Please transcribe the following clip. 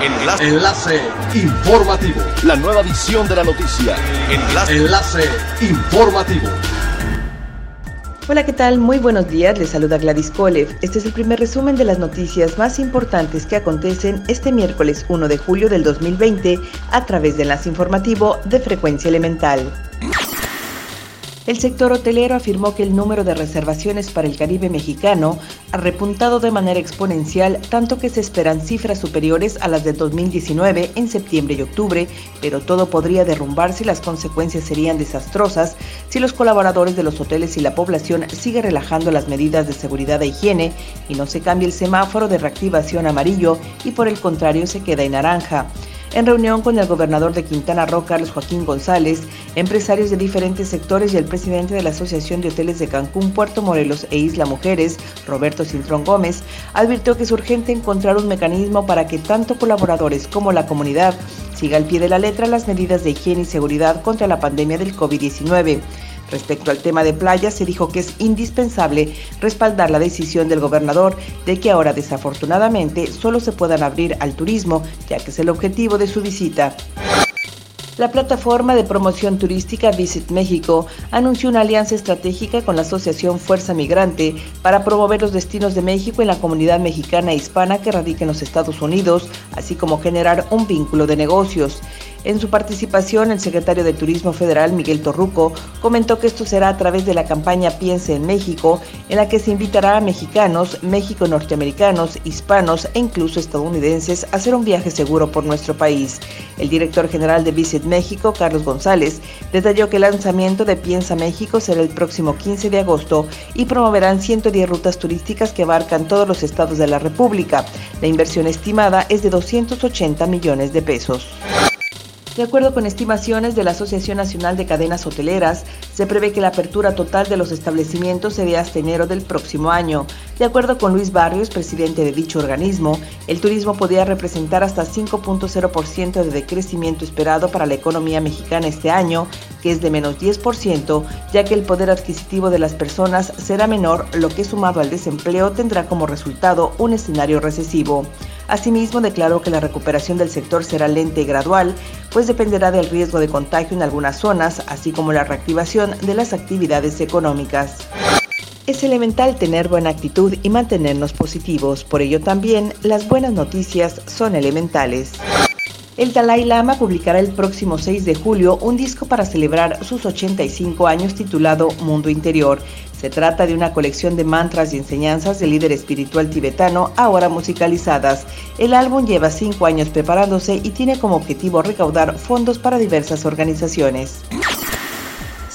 Enlace. Enlace informativo. La nueva edición de la noticia. Enlace. Enlace informativo. Hola, ¿qué tal? Muy buenos días, les saluda Gladys Kolev. Este es el primer resumen de las noticias más importantes que acontecen este miércoles 1 de julio del 2020 a través de Enlace Informativo de Frecuencia Elemental. El sector hotelero afirmó que el número de reservaciones para el Caribe mexicano ha repuntado de manera exponencial, tanto que se esperan cifras superiores a las de 2019 en septiembre y octubre, pero todo podría derrumbarse y las consecuencias serían desastrosas si los colaboradores de los hoteles y la población siguen relajando las medidas de seguridad e higiene y no se cambia el semáforo de reactivación amarillo y por el contrario se queda en naranja. En reunión con el gobernador de Quintana Roo, Carlos Joaquín González, empresarios de diferentes sectores y el presidente de la Asociación de Hoteles de Cancún, Puerto Morelos e Isla Mujeres, Roberto Cintrón Gómez, advirtió que es urgente encontrar un mecanismo para que tanto colaboradores como la comunidad siga al pie de la letra las medidas de higiene y seguridad contra la pandemia del COVID-19. Respecto al tema de playas, se dijo que es indispensable respaldar la decisión del gobernador de que ahora desafortunadamente solo se puedan abrir al turismo, ya que es el objetivo de su visita. La plataforma de promoción turística Visit México anunció una alianza estratégica con la Asociación Fuerza Migrante para promover los destinos de México en la comunidad mexicana e hispana que radica en los Estados Unidos, así como generar un vínculo de negocios. En su participación, el secretario de Turismo Federal, Miguel Torruco, comentó que esto será a través de la campaña Piense en México, en la que se invitará a mexicanos, México-norteamericanos, hispanos e incluso estadounidenses a hacer un viaje seguro por nuestro país. El director general de Visit México, Carlos González, detalló que el lanzamiento de Piensa México será el próximo 15 de agosto y promoverán 110 rutas turísticas que abarcan todos los estados de la República. La inversión estimada es de 280 millones de pesos. De acuerdo con estimaciones de la Asociación Nacional de Cadenas Hoteleras, se prevé que la apertura total de los establecimientos se dé hasta enero del próximo año. De acuerdo con Luis Barrios, presidente de dicho organismo, el turismo podría representar hasta 5.0% de decrecimiento esperado para la economía mexicana este año, que es de menos 10%, ya que el poder adquisitivo de las personas será menor, lo que sumado al desempleo tendrá como resultado un escenario recesivo. Asimismo, declaró que la recuperación del sector será lenta y gradual, pues dependerá del riesgo de contagio en algunas zonas, así como la reactivación de las actividades económicas. Es elemental tener buena actitud y mantenernos positivos, por ello también las buenas noticias son elementales. El Dalai Lama publicará el próximo 6 de julio un disco para celebrar sus 85 años titulado Mundo Interior. Se trata de una colección de mantras y enseñanzas del líder espiritual tibetano, ahora musicalizadas. El álbum lleva cinco años preparándose y tiene como objetivo recaudar fondos para diversas organizaciones.